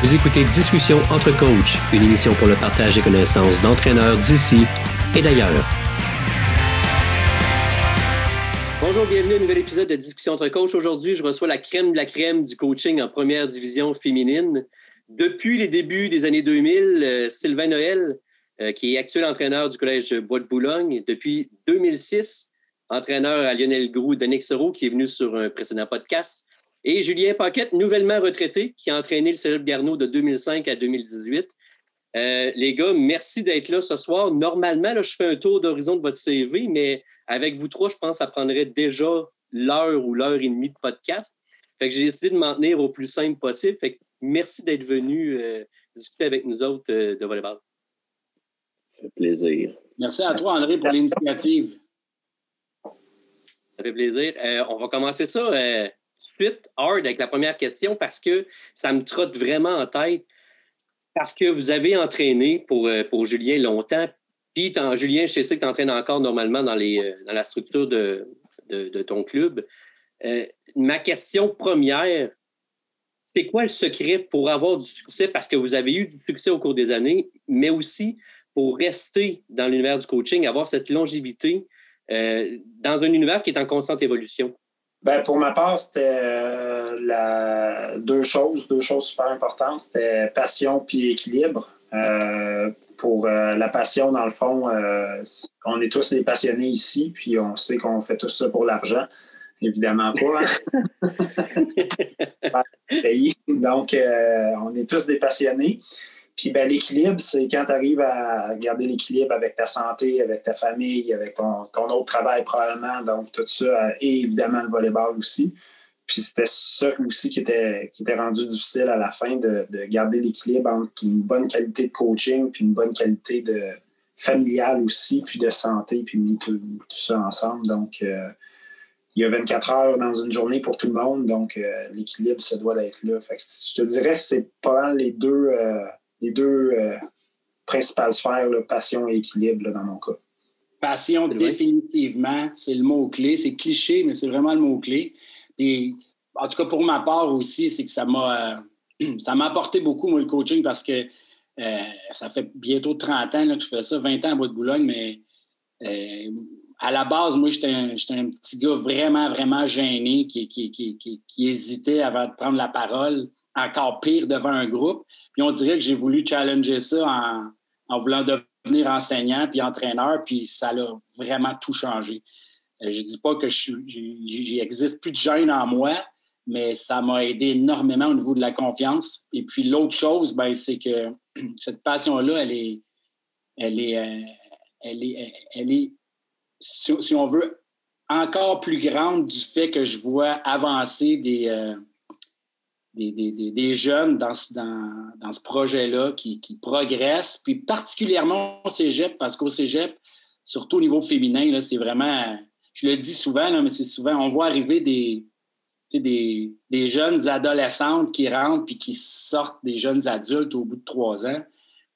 Vous écoutez Discussion entre coachs, une émission pour le partage des connaissances d'entraîneurs d'ici et d'ailleurs. Bonjour, bienvenue à un nouvel épisode de Discussion entre coachs. Aujourd'hui, je reçois la crème de la crème du coaching en première division féminine. Depuis les débuts des années 2000, euh, Sylvain Noël, euh, qui est actuel entraîneur du Collège Bois de Boulogne. Depuis 2006, entraîneur à Lionel Groux Nexero, qui est venu sur un précédent podcast. Et Julien Paquette, nouvellement retraité, qui a entraîné le Cégep Garneau de 2005 à 2018. Euh, les gars, merci d'être là ce soir. Normalement, là, je fais un tour d'horizon de votre CV, mais avec vous trois, je pense que ça prendrait déjà l'heure ou l'heure et demie de podcast. Fait que j'ai décidé de m'en tenir au plus simple possible. Fait que merci d'être venu euh, discuter avec nous autres euh, de volleyball. Ça fait plaisir. Merci à toi, André, pour l'initiative. Ça fait plaisir. on va commencer ça suite hard avec la première question parce que ça me trotte vraiment en tête. Parce que vous avez entraîné pour, euh, pour Julien longtemps. Puis, Julien, je sais que tu entraînes encore normalement dans, les, euh, dans la structure de, de, ton club. Euh, ma question première, c'est quoi le secret pour avoir du succès? Parce que vous avez eu du succès au cours des années, mais aussi pour rester dans l'univers du coaching, avoir cette longévité dans un univers qui est en constante évolution. Ben, pour ma part, c'était euh, la... deux choses, deux choses super importantes. C'était passion puis équilibre. Euh, pour euh, la passion, dans le fond, on est tous des passionnés ici, puis on sait qu'on fait tout ça pour l'argent. Évidemment pas. Hein? Donc, on est tous des passionnés. Puis ben, l'équilibre, c'est quand tu arrives à garder l'équilibre avec ta santé, avec ta famille, avec ton, autre travail probablement, donc tout ça, et évidemment le volleyball aussi. Puis c'était ça aussi qui était, qui était rendu difficile à la fin, de, garder l'équilibre entre une bonne qualité de coaching, puis une bonne qualité de familiale aussi, puis de santé, puis tout, tout ça ensemble. Donc, euh, il y a 24 heures dans une journée pour tout le monde, donc euh, l'équilibre, ça doit être là. Fait je te dirais que c'est pas les deux... Euh, les deux euh, principales sphères, passion et équilibre dans mon cas. Passion, définitivement, c'est le mot-clé. C'est cliché, mais c'est vraiment le mot-clé. Et en tout cas, pour ma part aussi, c'est que ça m'a euh, ça m'a apporté beaucoup, moi, le coaching, parce que euh, ça fait bientôt 30 ans que je fais ça, 20 ans à Bois de Boulogne, mais à la base, moi, j'étais un, un, petit gars vraiment, vraiment gêné qui, qui, qui, qui, hésitait avant de prendre la parole, encore pire devant un groupe. Puis on dirait que j'ai voulu challenger ça en, voulant devenir enseignant puis entraîneur, puis ça a vraiment tout changé. Euh, je dis pas que je n'existe plus de gêne en moi, mais ça m'a aidé énormément au niveau de la confiance. Et puis l'autre chose, ben, c'est que cette passion-là, elle est, elle est, euh, elle est, elle est si, on veut, encore plus grande du fait que je vois avancer des, euh, des, jeunes dans, dans, ce projet-là qui, progressent, puis particulièrement au cégep, parce qu'au cégep, surtout au niveau féminin, c'est vraiment, je le dis souvent, mais c'est souvent, on voit arriver des, des, des, jeunes adolescentes qui rentrent puis qui sortent des jeunes adultes au bout de trois ans.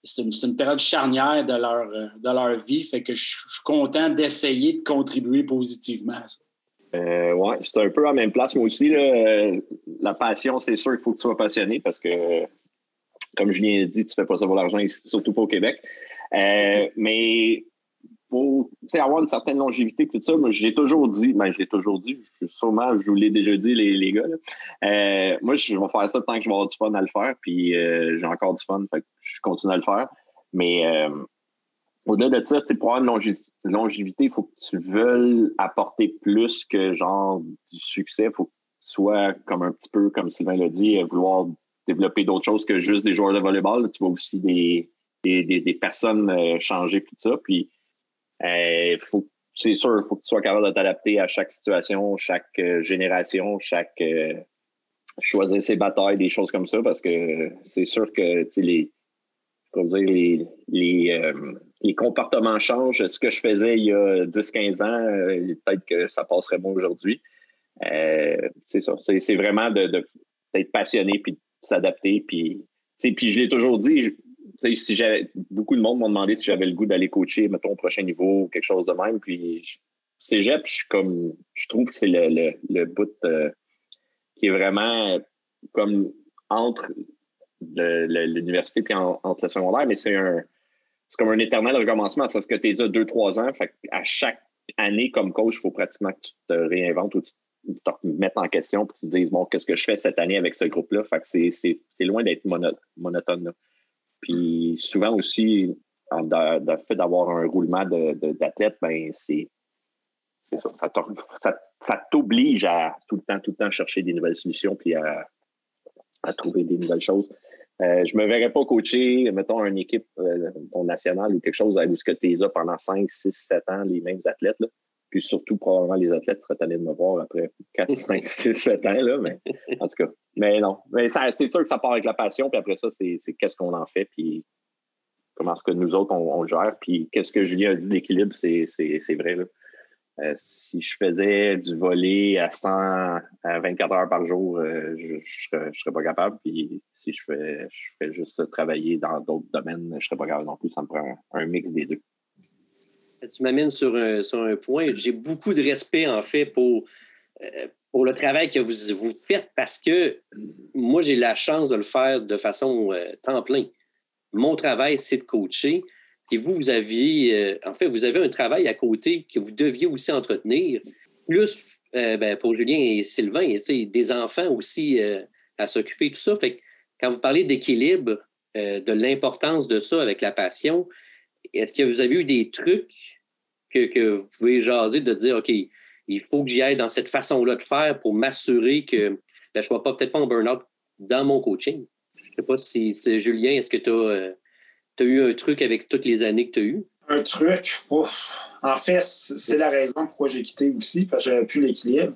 C'est une, période charnière de leur, de leur vie, fait que je, je suis content d'essayer de contribuer positivement à ça. Euh, ouais, c'est un peu à la même place, moi aussi. Là. La passion, c'est sûr qu'il faut que tu sois passionné parce que, comme Julien dit, tu ne fais pas ça pour l'argent, surtout pas au Québec. Euh, mais pour avoir une certaine longévité, tout ça, moi, j'ai toujours dit, ben, j'ai toujours dit, sûrement, je vous l'ai déjà dit, les, les gars, euh, moi, je vais faire ça tant que je vais avoir du fun à le faire, puis euh, j'ai encore du fun, je continue à le faire. Mais euh, au-delà de ça, pour avoir une longévité, il faut que tu veuilles apporter plus que genre du succès. Il faut que tu sois comme un petit peu, comme Sylvain l'a dit, vouloir développer d'autres choses que juste des joueurs de volleyball. Tu vois aussi des, des, personnes euh, changer tout ça. Puis euh, faut, c'est sûr, il faut que tu sois capable de t'adapter à chaque situation, chaque euh, génération, chaque choisir ses batailles, des choses comme ça, parce que c'est sûr que les, dire, les, les, les comportements changent. Ce que je faisais il y a 10-15 ans, euh, peut-être que ça passerait bon aujourd'hui. Euh, c'est ça. C'est vraiment d'être de, passionné puis de s'adapter. Puis, puis je l'ai toujours dit, si beaucoup de monde m'ont demandé si j'avais le goût d'aller coacher, mettons, au prochain niveau ou quelque chose de même. Puis cégep, je comme je trouve que c'est le, le, bout euh, qui est vraiment comme entre l'université puis entre le secondaire, mais c'est un c'est comme un éternel recommencement parce que tu es déjà deux, trois ans. Fait à chaque année comme coach, il faut pratiquement que tu te réinventes ou tu te mettes en question et tu te dises bon, qu'est-ce que je fais cette année avec ce groupe-là? Fait que c'est loin d'être monotone. Puis souvent aussi, le fait d'avoir un roulement d'athlètes, ben c'est ça. Ça, t'oblige à tout le temps, tout le temps chercher des nouvelles solutions puis à, trouver des nouvelles choses. Euh, je ne me verrais pas coacher, mettons, une équipe euh, nationale ou quelque chose où tu es là pendant 5, 6, 7 ans, les mêmes athlètes. Puis surtout, probablement, les athlètes seraient allés de me voir après 4, 5, 6, 7 ans. Là, mais en tout cas, mais non. Mais c'est sûr que ça part avec la passion, puis après ça, c'est qu'est-ce qu'on en fait, puis comment est-ce que nous autres, on, gère. Puis qu'est-ce que Julien a dit d'équilibre, c'est vrai. Là. Euh, si je faisais du volet à 100 à 24 heures par jour, euh, je ne serais, pas capable. Puis si je fais, je fais juste travailler dans d'autres domaines, je ne serais pas capable non plus. Ça me prend un, mix des deux. Tu m'amènes sur un, sur un point. J'ai beaucoup de respect, en fait, pour, euh, pour le travail que vous, vous faites parce que moi, j'ai la chance de le faire de façon temps plein. Mon travail, c'est de coacher. Et vous, vous aviez, euh, en fait, vous avez un travail à côté que vous deviez aussi entretenir, plus euh, ben, pour Julien et Sylvain, des enfants aussi euh, à s'occuper, tout ça. Fait quand vous parlez d'équilibre, de l'importance de ça avec la passion, est-ce que vous avez eu des trucs que, vous pouvez jaser de dire, OK, il faut que j'y aille dans cette façon-là de faire pour m'assurer que ben, je ne sois pas peut-être pas en burn-out dans mon coaching? Je ne sais pas si c'est Julien, est-ce que tu as tu as eu un truc avec toutes les années que tu as eues? Un truc? En fait, c'est la raison pourquoi j'ai quitté aussi, parce que j'avais plus l'équilibre.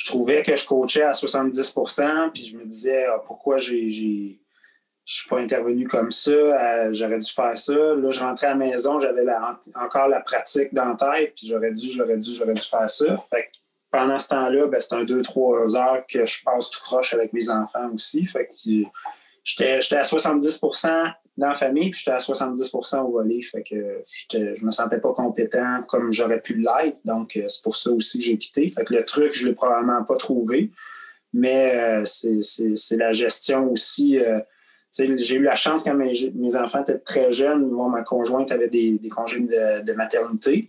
Je trouvais que je coachais à 70% puis je me disais ah, pourquoi j'ai je suis pas intervenu comme ça, euh, j'aurais dû faire ça. Là, je rentrais à la maison, j'avais encore la pratique dans la tête, puis j'aurais dû, j'aurais dû, j'aurais dû faire ça. Fait pendant ce temps-là, ben, c'est un 2-3 heures que je passe tout croche avec mes enfants aussi. Fait que j'étais à 70 dans la famille, puis j'étais à 70% au volet. Fait que je me sentais pas compétent comme j'aurais pu l'être. Donc, euh, c'est pour ça aussi que j'ai quitté. Fait que le truc, je l'ai probablement pas trouvé. Mais euh, c'est la gestion aussi. Euh, j'ai eu la chance quand mes, enfants étaient très jeunes. Moi, ma conjointe avait des, congés de maternité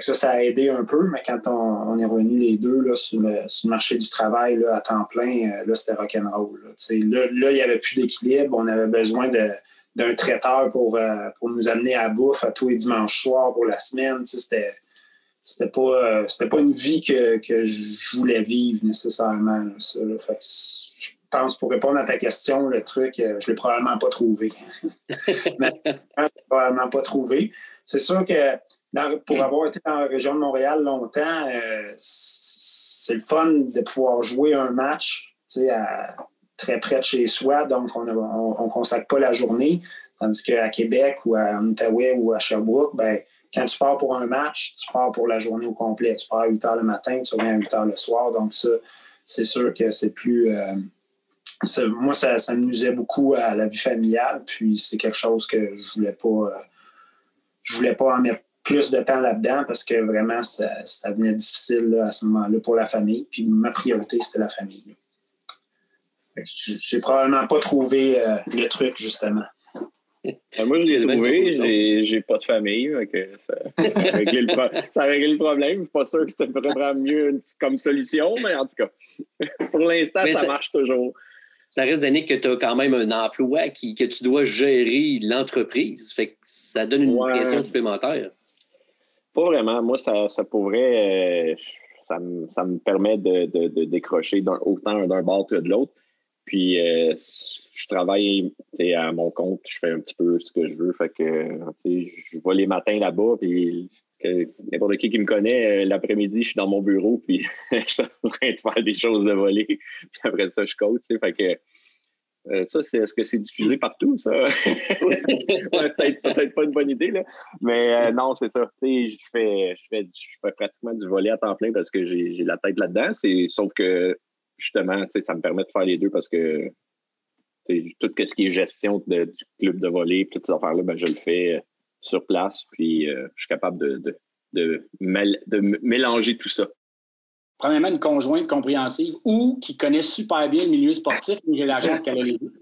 ça, ça a aidé un peu, mais quand on, est revenu les deux là, sur, le, marché du travail là, à temps plein, là, c'était rock'n'roll. Là, là, là, il n'y avait plus d'équilibre. On avait besoin d'un traiteur pour, euh, pour nous amener à bouffe à tous les dimanches soirs pour la semaine. C'était c'était pas euh, pas une vie que, je voulais vivre nécessairement. ça, je pense pour répondre à ta question, le truc, je ne l'ai probablement pas trouvé. Mais je l'ai probablement pas trouvé. C'est sûr que pour mm. avoir été dans la région de Montréal longtemps, euh, c'est le fun de pouvoir jouer un match très près de chez soi, donc on ne consacre pas la journée. Tandis qu'à Québec ou à Outaouais ou à Sherbrooke, ben, quand tu pars pour un match, tu pars pour la journée au complet. Tu pars à 8 heures le matin, tu reviens à 8 heures le soir. Donc, ça, c'est sûr que c'est plus. Euh, moi, ça, ça, me nuisait beaucoup à la vie familiale. Puis, c'est quelque chose que je voulais pas. Euh, je voulais pas en mettre plus de temps là-dedans parce que vraiment, ça, ça devenait difficile à ce moment-là pour la famille. Puis ma priorité, c'était la famille. J'ai probablement pas trouvé euh, le truc, justement. Euh, moi, je l'ai trouvé. J'ai pas de famille. ça, a réglé le, problème. Je suis pas sûr que c'est vraiment mieux comme solution, mais en tout cas, pour l'instant, ça, marche toujours. Ça reste d'année que tu as quand même un emploi qui, que tu dois gérer l'entreprise. Fait que ça donne une pression supplémentaire. Pas vraiment. Moi, ça, ça pourrait. Euh, ça, me, ça, me, permet de, de, décrocher autant d'un bord que de l'autre. Puis, euh, je travaille à mon compte, je fais un petit peu ce que je veux. Fait que, je vais les matins là-bas, puis n'importe qui qui me connaît, euh, l'après-midi, je suis dans mon bureau, puis je suis en train de faire des choses de voler. Puis après ça, je coach. Fait que euh, ça, c'est est-ce que c'est diffusé partout, ça? peut-être, pas une bonne idée, là. Mais non, c'est ça. Je fais, je, fais, fais pratiquement du volet à temps plein parce que j'ai, la tête là-dedans. Sauf que justement, ça me permet de faire les deux parce que tout ce qui est gestion du club de volet, toutes ces affaires-là, ben, je le fais euh, sur place. Puis je suis capable de, de, de mélanger tout ça. premièrement, une conjointe compréhensive ou qui connaît super bien le milieu sportif, mais j'ai la chance qu'elle a les deux.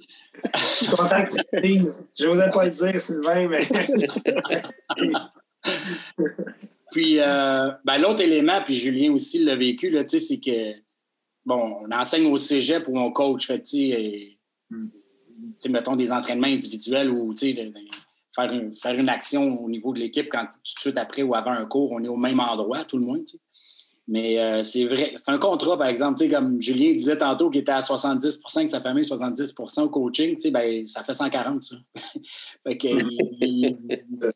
Je suis content que tu le dises. Je n'osais pas le dire, Sylvain, mais. puis, euh, ben, l'autre élément, puis Julien aussi l'a vécu, c'est que, bon, on enseigne au cégep ou on coach, fait hmm. mettons des entraînements individuels ou faire, faire une action au niveau de l'équipe quand tout de suite après ou avant un cours, on est au même endroit, tout le monde. Mais euh, c'est vrai, c'est un contrat, par exemple, comme Julien disait tantôt, qu'il était à 70% que sa famille, 70% au coaching, ben, ça fait 140, ça. fait que,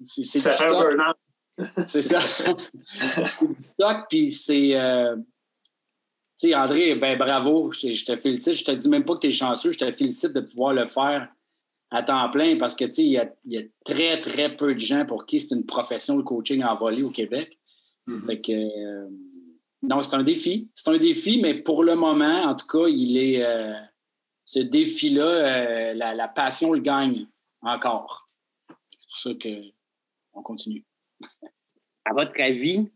c'est, ça fait un. C'est ça. c'est du stock, puis c'est. Euh, tu sais, André, ben bravo, je te, félicite. Je te dis même pas que tu es chanceux, je te félicite de pouvoir le faire à temps plein parce que, tu sais, il y a, très, très peu de gens pour qui c'est une profession, le coaching en volée au Québec. Mm-hmm. Fait que. Euh, non, c'est un défi. C'est un défi, mais pour le moment, en tout cas, il est. Euh, ce défi-là, euh, la, passion le gagne encore. C'est pour ça qu'on continue. à votre avis,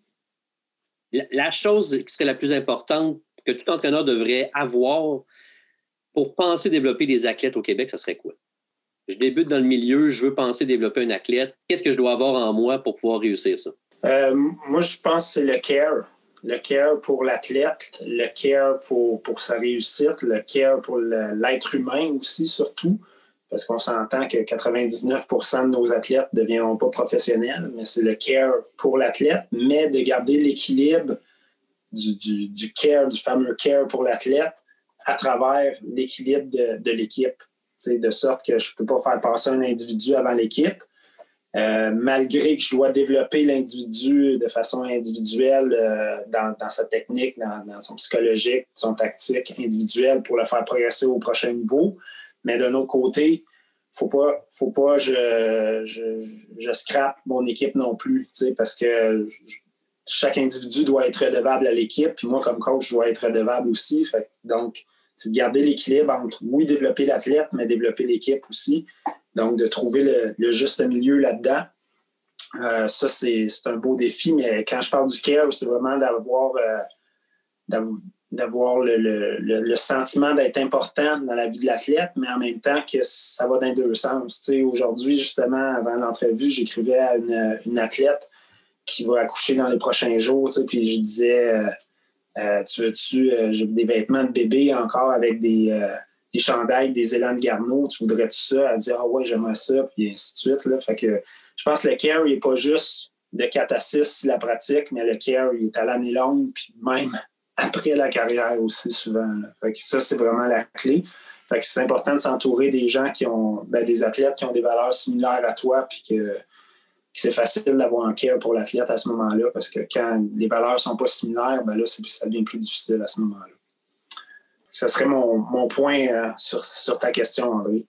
la, chose qui serait la plus importante que tout entraîneur devrait avoir pour penser développer des athlètes au Québec, ce serait quoi? Je débute dans le milieu, je veux penser développer un athlète. Qu'est-ce que je dois avoir en moi pour pouvoir réussir ça? Euh, moi, je pense que c'est le care le care pour l'athlète, le care pour, pour, sa réussite, le care pour l'être humain aussi, surtout, parce qu'on s'entend que 99% de nos athlètes ne deviendront pas professionnels, mais c'est le care pour l'athlète, mais de garder l'équilibre du, du, care, du fameux care pour l'athlète à travers l'équilibre de, de l'équipe. De sorte que je ne peux pas faire passer un individu avant l'équipe, euh, malgré que je dois développer l'individu de façon individuelle euh, dans, sa technique, dans, son psychologique, son tactique individuelle pour le faire progresser au prochain niveau. Mais d'un autre côté, faut pas, faut pas je, je, je scrape mon équipe non plus, parce que chaque individu doit être redevable à l'équipe, puis moi, comme coach, je dois être redevable aussi. donc, c'est de garder l'équilibre entre, oui, développer l'athlète, mais développer l'équipe aussi. Donc, de trouver le, juste milieu là-dedans. Euh, ça, c'est un beau défi, mais quand je parle du care, c'est vraiment d'avoir euh, d'avoir le, sentiment d'être important dans la vie de l'athlète, mais en même temps que ça va dans deux sens. Aujourd'hui, justement, avant l'entrevue, j'écrivais à une, athlète qui va accoucher dans les prochains jours, puis je disais euh, Tu veux-tu des vêtements de bébé encore avec des des chandails, des élans de Garneau, tu voudrais-tu ça? Elle dit Ah ouais, j'aimerais ça, puis ainsi de suite. Fait que je pense que le care, n'est pas juste de 4 à 6 la pratique, mais le care, il est à l'année longue, puis même après la carrière aussi souvent. Fait que ça, c'est vraiment la clé. Fait que c'est important de s'entourer des gens qui ont, ben, des athlètes qui ont des valeurs similaires à toi, puis que, c'est facile d'avoir un care pour l'athlète à ce moment-là, parce que quand les valeurs ne sont pas similaires, ben là, ça devient plus difficile à ce moment-là. Ce serait mon, point euh, sur, ta question, André.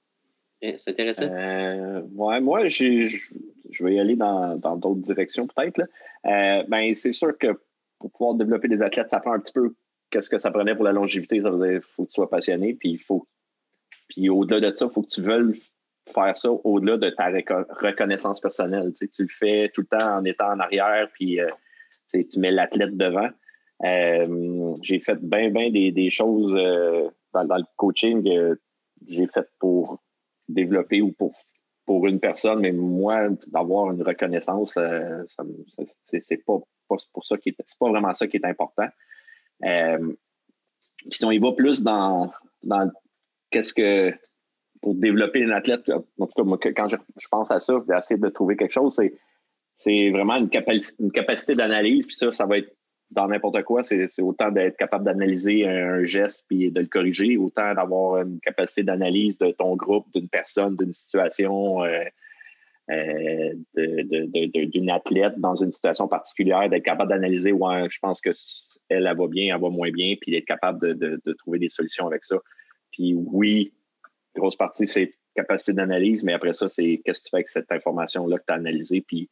C'est intéressant. Euh, ouais, moi, je vais y aller dans d'autres directions peut-être. Euh, ben, c'est sûr que pour pouvoir développer des athlètes, ça prend un petit peu qu'est-ce que ça prenait pour la longévité. Ça veut dire faut que tu sois passionné, puis il faut. Puis au-delà de ça, il faut que tu veuilles faire ça au-delà de ta reconnaissance personnelle. Tu, tu, le fais tout le temps en étant en arrière, puis tu mets l'athlète devant. Euh, j'ai fait bien, bien des, choses euh, dans, le coaching que j'ai fait pour développer ou pour, pour une personne, mais moi, d'avoir une reconnaissance, euh, c'est pas, pour ça qui c'est pas vraiment ça qui est important. puis si on y va plus dans, dans qu'est-ce que pour développer un athlète, en tout cas, quand je, pense à ça, d'essayer de trouver quelque chose, c'est, vraiment une, une capacité d'analyse, puis ça, ça va être dans n'importe quoi, c'est autant d'être capable d'analyser un, geste puis de le corriger, autant d'avoir une capacité d'analyse de ton groupe, d'une personne, d'une situation, euh, euh, d'une athlète dans une situation particulière, d'être capable d'analyser, ouais, je pense que elle, elle va bien, elle va moins bien, puis d'être capable de, trouver des solutions avec ça. Puis oui, grosse partie, c'est capacité d'analyse, mais après ça, c'est qu'est-ce que tu fais avec cette information-là que tu as analysée, puis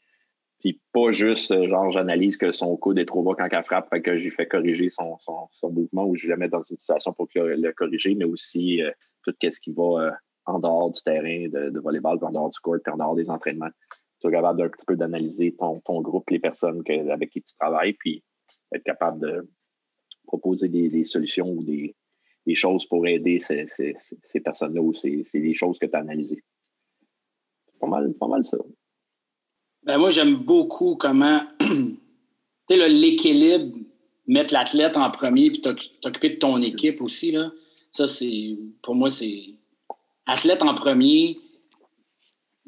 puis pas juste, euh, genre, j'analyse que son coude est trop bas quand elle frappe, fait que j'ai fait corriger son, son, mouvement ou je le mets dans une situation pour le, corriger, mais aussi euh, tout ce qui va euh, en dehors du terrain de, de volleyball, en dehors du court, en dehors des entraînements. Tu es capable d'un petit peu d'analyser ton, ton, groupe, les personnes avec qui tu travailles, puis être capable de, proposer des, solutions ou des, choses pour aider ces, personnes-là ou c'est des choses que tu as analysées. Pas mal, pas mal ça. Ben moi, j'aime beaucoup comment, l'équilibre, mettre l'athlète en premier puis t'occuper de ton équipe aussi, là. Ça, c'est, pour moi, c'est athlète en premier,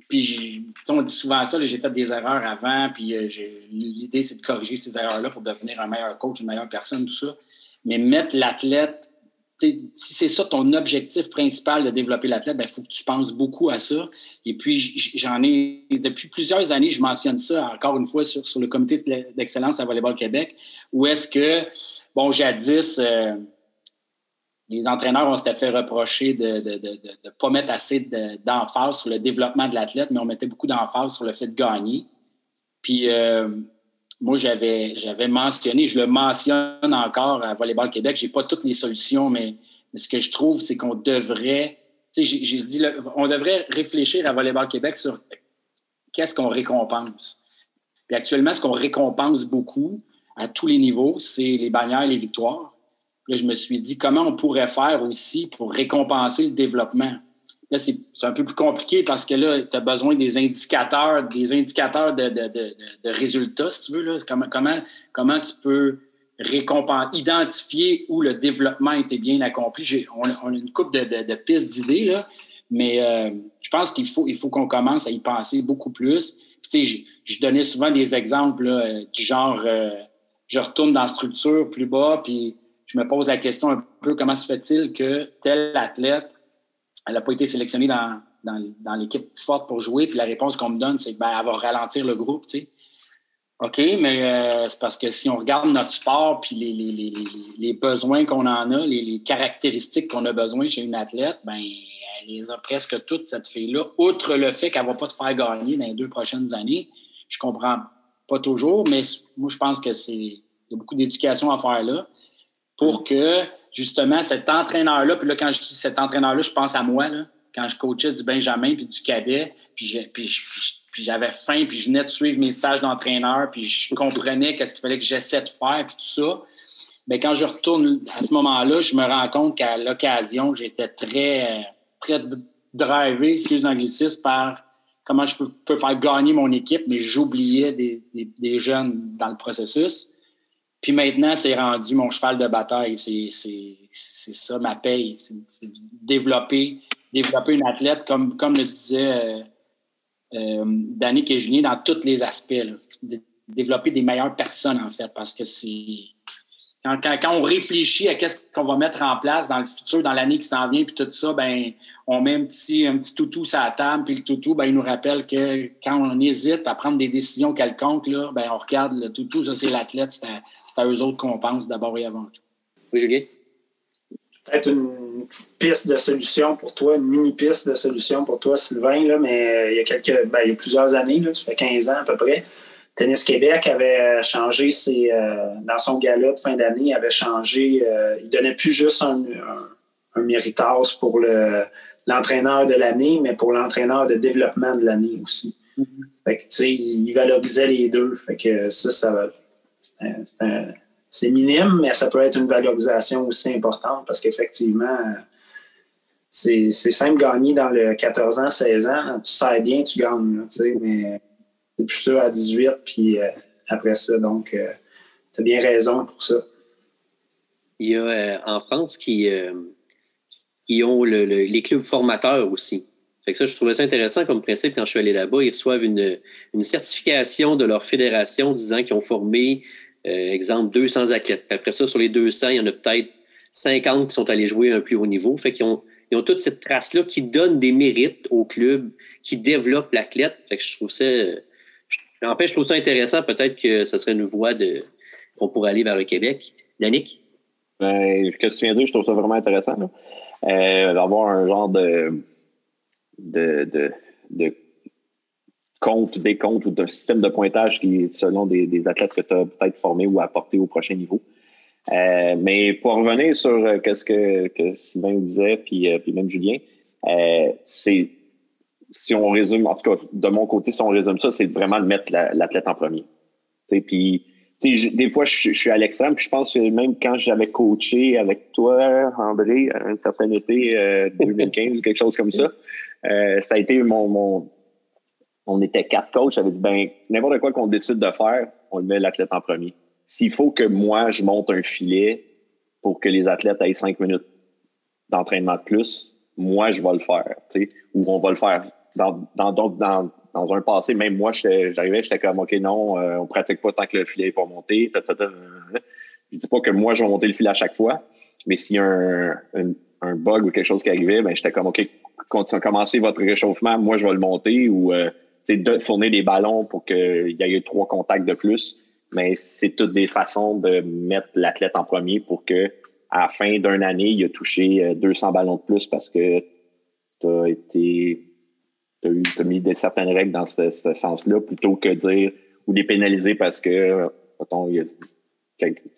puis, on dit souvent ça, j'ai fait des erreurs avant, puis euh, l'idée, c'est de corriger ces erreurs-là pour devenir un meilleur coach, une meilleure personne, tout ça. Mais mettre l'athlète, si c'est ça ton objectif principal de développer l'athlète, il ben, faut que tu penses beaucoup à ça. Et puis, j'en ai, depuis plusieurs années, je mentionne ça encore une fois sur, sur le comité d'excellence à Volleyball Québec, où est-ce que, bon, jadis, euh, les entraîneurs ont s'était fait reprocher de ne pas mettre assez d'emphase sur le développement de l'athlète, mais on mettait beaucoup d'emphase sur le fait de gagner. Puis euh, moi, j'avais, j'avais mentionné, je le mentionne encore à Volleyball Québec, je n'ai pas toutes les solutions, mais, ce que je trouve, c'est qu'on devrait, j'ai, j'ai dit, on devrait réfléchir à Volleyball Québec sur qu'est-ce qu'on récompense. Puis actuellement, ce qu'on récompense beaucoup à tous les niveaux, c'est les bannières et les victoires. Là, je me suis dit comment on pourrait faire aussi pour récompenser le développement. Là, c'est un peu plus compliqué parce que là, tu as besoin des indicateurs, des indicateurs de, résultats, si tu veux. Là. Comment, comment, comment tu peux récompenser, identifier où le développement était bien accompli. On, on, a une coupe de, pistes d'idées, là, mais euh, je pense qu'il faut, il faut qu'on commence à y penser beaucoup plus. Je, je, donnais souvent des exemples du genre, euh, je retourne dans la structure plus bas, puis je me pose la question un peu comment se fait-il que tel athlète, elle n'a pas été sélectionnée dans, dans, l'équipe forte pour jouer, puis la réponse qu'on me donne, c'est qu'elle ben, va ralentir le groupe. OK, mais euh, c'est parce que si on regarde notre sport, puis les, les, les, les besoins qu'on en a, les, caractéristiques qu'on a besoin chez une athlète, ben elle les a presque toutes, cette fille-là, outre le fait qu'elle ne va pas te faire gagner dans les deux prochaines années. Je comprends pas toujours, mais moi, je pense que c'est y a beaucoup d'éducation à faire là pour que justement cet entraîneur-là, puis là, quand je dis cet entraîneur-là, je pense à moi, là, quand je coachais du Benjamin puis du cadet, puis, j'avais faim, puis je venais de suivre mes stages d'entraîneur, puis je comprenais qu'est-ce qu'il fallait que j'essaie de faire, puis tout ça. Mais quand je retourne à ce moment-là, je me rends compte qu'à l'occasion, j'étais très, très drivé, excuse l'anglicisme, par comment je peux faire gagner mon équipe, mais j'oubliais des, des, jeunes dans le processus. Puis maintenant, c'est rendu mon cheval de bataille. C'est ça ma paye. C'est développer, développer une athlète, comme, comme le disait euh, euh Danny et Julien, dans tous les aspects. Développer des meilleures personnes, en fait, parce que c'est. Quand, quand, on réfléchit à qu'est-ce qu'on va mettre en place dans le futur, dans l'année qui s'en vient, puis tout ça, ben, on met un petit, un petit toutou sur la table, puis le toutou, ben, il nous rappelle que quand on hésite à prendre des décisions quelconques, là, ben, on regarde le toutou, ça c'est l'athlète, c'est c'est à eux autres qu'on pense d'abord et avant tout. Oui, Julien? Peut-être une petite piste de solution pour toi, une mini-piste de solution pour toi, Sylvain, là, mais il y a quelques, ben, il y a plusieurs années, là, ça fait 15 ans à peu près. Tennis Québec avait changé ses, euh, dans son gala de fin d'année, il avait changé, euh, il donnait plus juste un, un, méritage pour le, l'entraîneur de l'année, mais pour l'entraîneur de développement de l'année aussi. Mm-hmm. Fait que, tu sais, il valorisait les deux. Fait que ça, ça, c'est minime, mais ça peut être une valorisation aussi importante parce qu'effectivement, c'est simple gagner dans le 14 ans, 16 ans. Tu sais bien, tu gagnes, mais c'est plus ça à 18, puis euh, après ça. Donc, euh, tu as bien raison pour ça. Il y a euh, en France qui, qui ont les clubs formateurs aussi. Fait que ça, je trouvais ça intéressant comme principe quand je suis allé là-bas. Ils reçoivent une, une, certification de leur fédération disant qu'ils ont formé euh, exemple, 200 athlètes. après ça, sur les 200, il y en a peut-être 50 qui sont allés jouer à un plus haut niveau. Fait qu'ils ont, ils ont toute cette trace-là qui donne des mérites au club, qui développe l'athlète. Fait que je trouve ça. En fait, je trouve ça intéressant. Peut-être que ce serait une voie qu'on pourrait aller vers le Québec. Yannick? Ben, ce que tu viens de dire, je trouve ça vraiment intéressant. Euh, d'avoir un genre de, de, de compte, des comptes ou d'un système de pointage qui selon des, athlètes que tu as peut-être formés ou apportés au prochain niveau. Euh, mais pour revenir sur euh, ce que, Sylvain disait, puis, euh, puis même Julien, c'est si on résume, en tout cas de mon côté, si on résume ça, c'est vraiment de mettre l'athlète en premier. Puis des fois, je, suis à l'extrême, puis je pense que même quand j'avais coaché avec toi, André, un certain été 2015 ou quelque chose comme ça, ça a été mon, On était quatre coachs, j'avais dit, ben, n'importe quoi qu'on décide de faire, on le met l'athlète en premier. S'il faut que moi, je monte un filet pour que les athlètes aient cinq minutes d'entraînement de plus, moi, je vais le faire, ou on va le faire. Dans, dans, dans, dans un passé, même moi, j'arrivais, j'étais comme, OK, non, euh, on pratique pas tant que le filet n'est pas monté. Je dis pas que moi, je vais monter le filet à chaque fois, mais s'il y a un, un, bug ou quelque chose qui arrivait, ben, j'étais comme, OK, commencez votre réchauffement, moi, je vais le monter ou euh, de fournir des ballons pour qu'il y ait trois contacts de plus. Mais c'est toutes des façons de mettre l'athlète en premier pour que à la fin d'une année, il a touché 200 euh, ballons de plus parce que tu as été tu as, mis des certaines règles dans ce, sens-là plutôt que dire ou les pénaliser parce que mettons,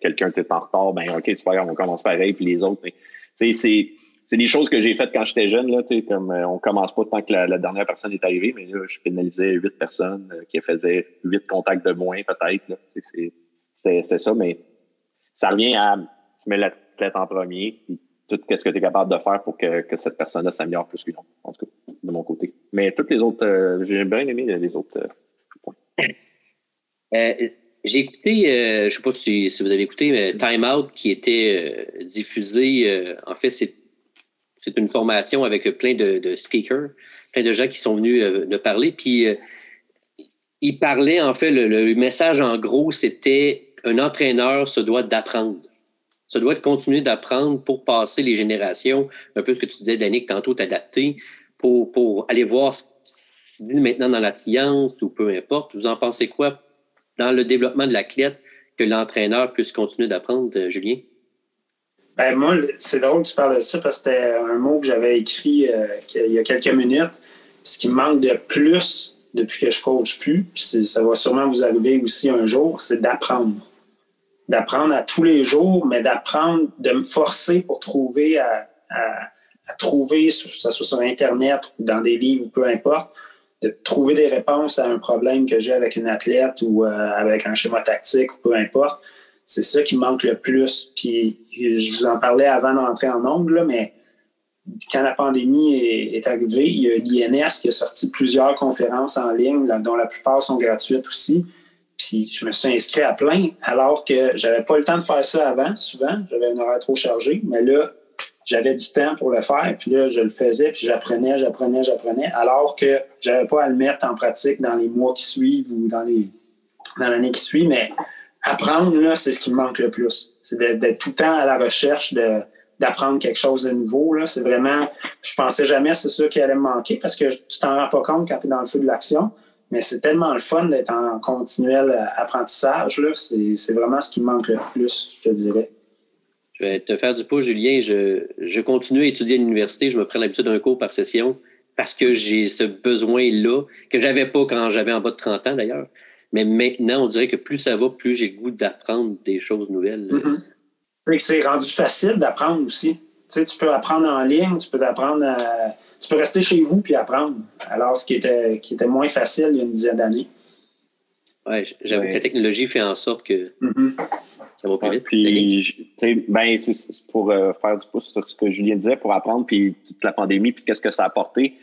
quelqu'un était en retard, ben OK, c'est grave, on commence pareil, puis les autres. C'est, c'est des choses que j'ai faites quand j'étais jeune, là, comme euh, on commence pas tant que la, dernière personne est arrivée, mais là, je pénalisais huit personnes euh, qui faisaient huit contacts de moins, peut-être. C'était ça, mais ça revient à tu mets l'athlète en premier, puis tout ce que tu es capable de faire pour que, que cette personne-là s'améliore plus que en tout cas, de mon côté. Mais toutes les autres, euh, j'ai bien aimé les autres points. j'ai écouté, je ne sais pas si, si, vous avez écouté, mais Time Out qui était diffusé, en fait, c'est c'est une formation avec plein de, speakers, plein de gens qui sont venus euh, parler. Puis, euh, il parlait, en fait, le, message en gros, c'était un entraîneur se doit d'apprendre. Se doit de continuer d'apprendre pour passer les générations, un peu ce que tu disais, Danick, tantôt t'adapter, pour, pour aller voir ce qui maintenant dans la science ou peu importe. Vous en pensez quoi dans le développement de l'athlète que l'entraîneur puisse continuer d'apprendre, euh, Julien? Ben, moi, c'est drôle que tu parles de ça parce que c'était un mot que j'avais écrit euh, il y a quelques minutes. Ce qui me manque de plus depuis que je coach plus, ça va sûrement vous arriver aussi un jour, c'est d'apprendre. D'apprendre à tous les jours, mais d'apprendre, de me forcer pour trouver à, trouver, que ce soit sur Internet ou dans des livres, peu importe, de trouver des réponses à un problème que j'ai avec une athlète ou euh, avec un schéma tactique ou peu importe c'est ça qui manque le plus. Puis je vous en parlais avant d'entrer en ongle, mais quand la pandémie est, arrivée, il y a l'INS qui a sorti plusieurs conférences en ligne, dont la plupart sont gratuites aussi. Puis je me suis inscrit à plein, alors que j'avais pas le temps de faire ça avant, souvent. J'avais un horaire trop chargé, mais là, j'avais du temps pour le faire, puis là, je le faisais, puis j'apprenais, j'apprenais, j'apprenais, alors que j'avais pas à le mettre en pratique dans les mois qui suivent ou dans dans l'année qui suit, mais apprendre, là, c'est ce qui me manque le plus. C'est d'être tout le temps à la recherche d'apprendre quelque chose de nouveau. Là. C'est vraiment, je pensais jamais c'est ça qui allait me manquer parce que tu t'en rends pas compte quand tu es dans le feu de l'action. Mais c'est tellement le fun d'être en continuel apprentissage. Là. C'est, vraiment ce qui me manque le plus, je te dirais. Je vais te faire du pouce, Julien. Je, je continue à étudier à l'université. Je me prends l'habitude d'un cours par session parce que j'ai ce besoin-là, que j'avais pas quand j'avais en bas de 30 ans d'ailleurs. Mais maintenant, on dirait que plus ça va, plus j'ai le goût d'apprendre des choses nouvelles. Mm-hmm. C'est que c'est rendu facile d'apprendre aussi. Tu, sais, tu peux apprendre en ligne, tu peux apprendre tu peux rester chez vous puis apprendre. Alors, ce qui était, qui était moins facile il y a une dizaine d'années. Oui, j'avoue que la technologie fait en sorte que mm-hmm. ça va plus vite. Puis, ben, c'est pour euh, faire du pouce sur ce que Julien disait, pour apprendre, puis toute la pandémie, puis qu'est-ce que ça a apporté.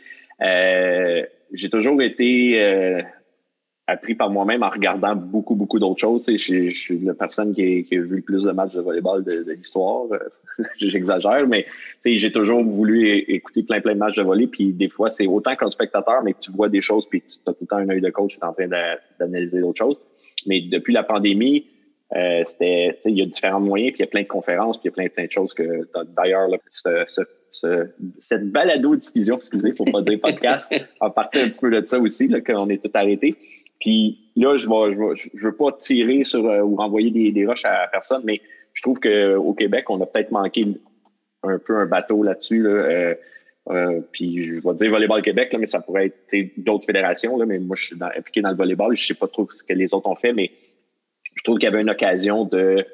Euh, j'ai toujours été euh, appris par moi-même en regardant beaucoup, beaucoup d'autres choses. Je, suis la personne qui, a vu le plus de matchs de volleyball de, l'histoire. J'exagère, mais j'ai toujours voulu écouter plein, plein de matchs de volley. Puis des fois, c'est autant qu'un spectateur, mais que tu vois des choses, puis tu as tout le temps un œil de coach, tu es en train d'analyser d'autres choses. Mais depuis la pandémie, euh, c'était, il y a différents moyens, puis il y a plein de conférences, puis il y a plein, plein de choses que, d'ailleurs, cette balado-diffusion, excusez, faut pas dire podcast, a parti un petit peu de ça aussi, là, qu'on est tout arrêté. Puis là, je ne je, veux pas tirer sur euh, ou renvoyer des, des roches à personne, mais je trouve qu'au Québec, on a peut-être manqué un peu un bateau là-dessus. Euh, euh, puis je vais dire Volleyball Québec, là, mais ça pourrait être d'autres fédérations. Là, mais moi, je suis impliqué dans le volleyball. Je ne sais pas trop ce que les autres ont fait, mais je trouve qu'il y avait une occasion de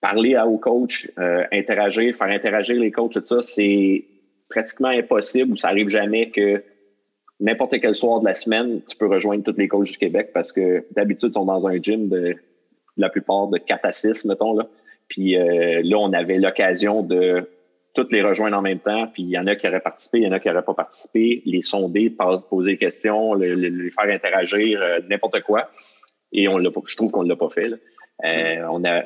parler à, aux coachs, interagir, faire interagir les coachs, tout ça. C'est pratiquement impossible ou ça arrive jamais que n'importe quel soir de la semaine, tu peux rejoindre tous les coachs du Québec parce que d'habitude, ils sont dans un gym de la plupart de 4 à 6, mettons. Là. Puis euh, là, on avait l'occasion de toutes les rejoindre en même temps. Puis il y en a qui auraient participé, il y en a qui n'auraient pas participé, les sonder, poser des questions, les, faire interagir, euh, n'importe quoi. Et on l'a je trouve qu'on ne l'a pas fait. Là. Euh, on a,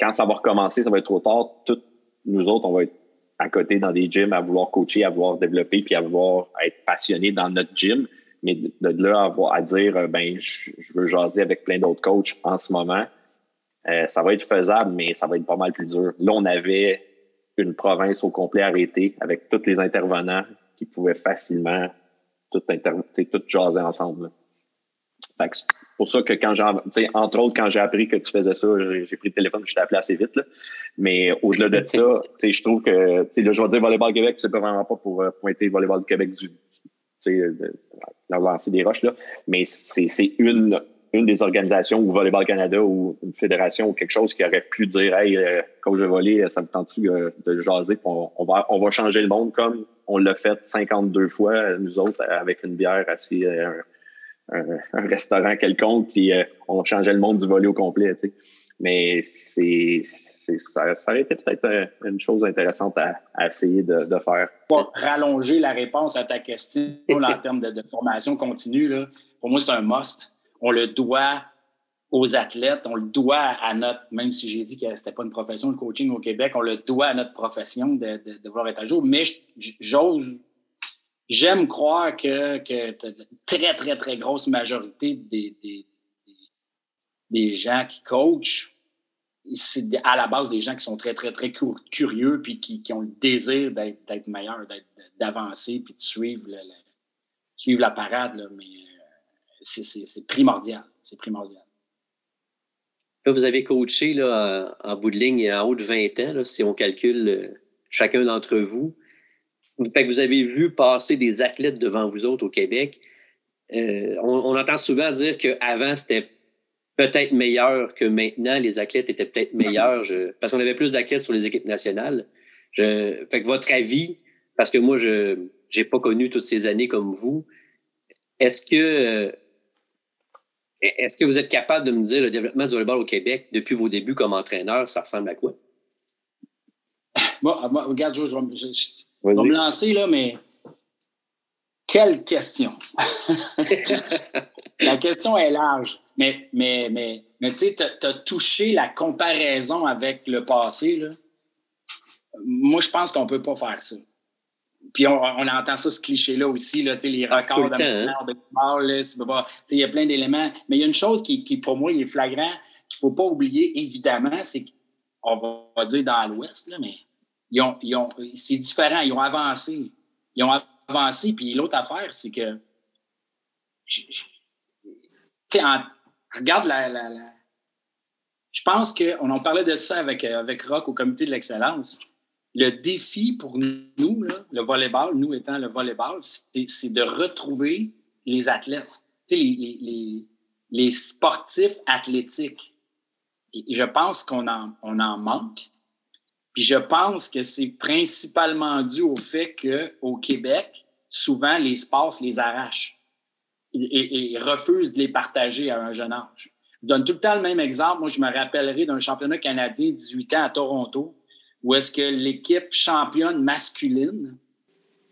quand ça va recommencer, ça va être trop tard. Toutes nous autres, on va être à côté dans des gyms à vouloir coacher, à vouloir développer, puis à vouloir être passionné dans notre gym. Mais de, là à, à dire, euh, ben, je, veux jaser avec plein d'autres coachs en ce moment, euh, ça va être faisable, mais ça va être pas mal plus dur. Là, on avait une province au complet arrêtée avec tous les intervenants qui pouvaient facilement tout, tout jaser ensemble. Pour ça que quand j'ai, entre autres, quand j'ai appris que tu faisais ça, j'ai, pris le téléphone, je t'ai appelé assez vite. Là. Mais au-delà de ça, je trouve que, là, je vais dire Volleyball Québec, c'est pas vraiment pas pour euh, pointer Volleyball du Québec du, de, lancer des roches, là. Mais c'est, c'est une, une des organisations ou Volleyball Canada ou une fédération ou quelque chose qui aurait pu dire, hey, euh, coach de volley, ça me tente-tu euh, de jaser, on, on, va, on va changer le monde comme on l'a fait 52 fois, nous autres, avec une bière assis, un, restaurant quelconque, puis euh, on changeait le monde du volet au complet. Mais c'est, ça, ça, aurait été peut-être euh, une chose intéressante à, essayer de, faire. Pour rallonger la réponse à ta question en termes de, formation continue, là, pour moi, c'est un must. On le doit aux athlètes, on le doit à notre, même si j'ai dit que c'était pas une profession, le coaching au Québec, on le doit à notre profession de, de, être à jour. Mais j'ose J'aime croire que, que très, très, très grosse majorité des, des, des gens qui coachent, c'est à la base des gens qui sont très, très, très curieux puis qui, ont le désir d'être meilleurs, d'avancer puis de suivre, le, suivre la parade. Là, mais euh, c'est primordial. C'est primordial. Là, vous avez coaché là, en bout de ligne en haut de 20 ans, là, si on calcule euh, chacun d'entre vous. Fait que vous avez vu passer des athlètes devant vous autres au Québec. Euh, on, entend souvent dire qu'avant, c'était peut-être meilleur que maintenant. Les athlètes étaient peut-être meilleurs parce qu'on avait plus d'athlètes sur les équipes nationales. Fait que votre avis, parce que moi, je n'ai pas connu toutes ces années comme vous, est-ce que, est-ce que vous êtes capable de me dire le développement du volleyball au Québec depuis vos débuts comme entraîneur, ça ressemble à quoi? Moi, moi regarde, je, je, on va me lancer, là, mais quelle question! la question est large. Mais, mais, mais, mais tu sais, tu as, touché la comparaison avec le passé. Là. Moi, je pense qu'on ne peut pas faire ça. Puis on, entend ça, ce cliché-là aussi, là, les ah, records de, hein? de Il y a plein d'éléments. Mais il y a une chose qui, qui pour moi, est flagrant, qu'il ne faut pas oublier, évidemment, c'est qu'on va dire dans l'Ouest, mais ils ont, c'est différent, ils ont avancé. Ils ont avancé, puis l'autre affaire, c'est que. Tu regarde la, Je pense qu'on en parlait de ça avec, avec Rock au comité de l'excellence. Le défi pour nous, le volleyball, nous étant le volleyball, c'est de retrouver les athlètes, les, les, les, sportifs athlétiques. Et je pense qu'on en, on en manque. Puis je pense que c'est principalement dû au fait qu'au Québec, souvent, les sports les arrachent et, refusent de les partager à un jeune âge. Je donne tout le temps le même exemple. Moi, je me rappellerai d'un championnat canadien 18 ans à Toronto, où est-ce que l'équipe championne masculine,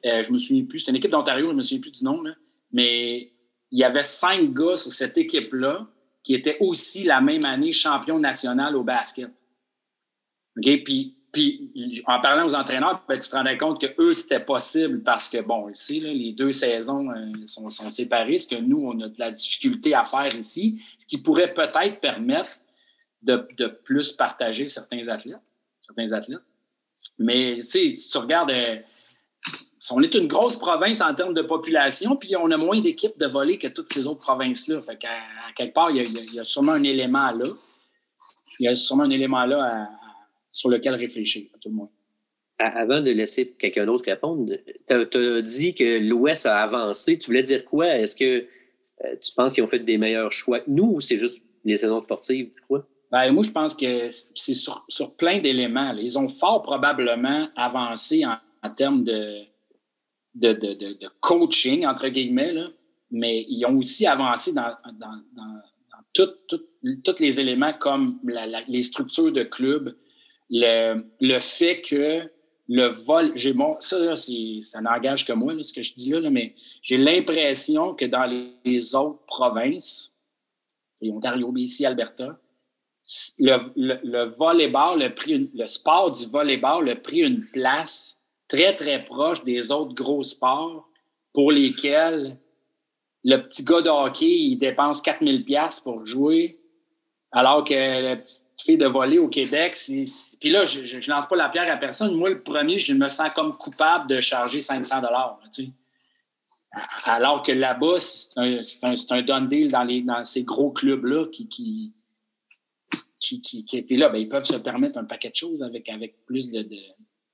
euh, je me souviens plus, c'était une équipe d'Ontario, je me souviens plus du nom, mais il y avait cinq gars sur cette équipe-là qui étaient aussi la même année champion national au basket. Puis puis en parlant aux entraîneurs, ben, tu te rendais compte que eux, c'était possible parce que, bon, ici, les deux saisons euh, sont, séparées, ce que nous, on a de la difficulté à faire ici, ce qui pourrait peut-être permettre de, plus partager certains athlètes. Certains athlètes. Mais si tu regardes, euh, on est une grosse province en termes de population, puis on a moins d'équipes de volley que toutes ces autres provinces-là. Fait qu'à quelque part, il y, a, il y, a, sûrement un élément là. Il y a sûrement un élément là à, sur lequel réfléchir à tout le monde. Avant de laisser quelqu'un d'autre répondre, tu as, dit que l'Ouest a avancé. Tu voulais dire quoi? Est-ce que euh, tu penses qu'ils ont fait des meilleurs choix? Que nous ou c'est juste les saisons sportives? Quoi? Ben, moi, je pense que c'est sur, plein d'éléments. Ils ont fort probablement avancé en, termes de, de, coaching, entre guillemets, mais ils ont aussi avancé dans, dans, tout, tous les éléments comme les structures de club, le, le fait que le vol, j'ai bon, ça, ça n'engage que moi, ce que je dis là, mais j'ai l'impression que dans les, autres provinces, Ontario, BC, Alberta, le, le, le volleyball, le, pris le sport du volleyball a pris une place très, très proche des autres gros sports pour lesquels le petit gars de hockey, il dépense 4000 pièces pour jouer, alors que la petite fille de volley au Québec, puis là, je, ne lance pas la pierre à personne. Moi, le premier, je me sens comme coupable de charger 500 dollars. Alors que là-bas, c'est un, un, done deal dans, les, dans ces gros clubs-là qui, qui, qui, puis là, ben, ils peuvent se permettre un paquet de choses avec, avec plus de,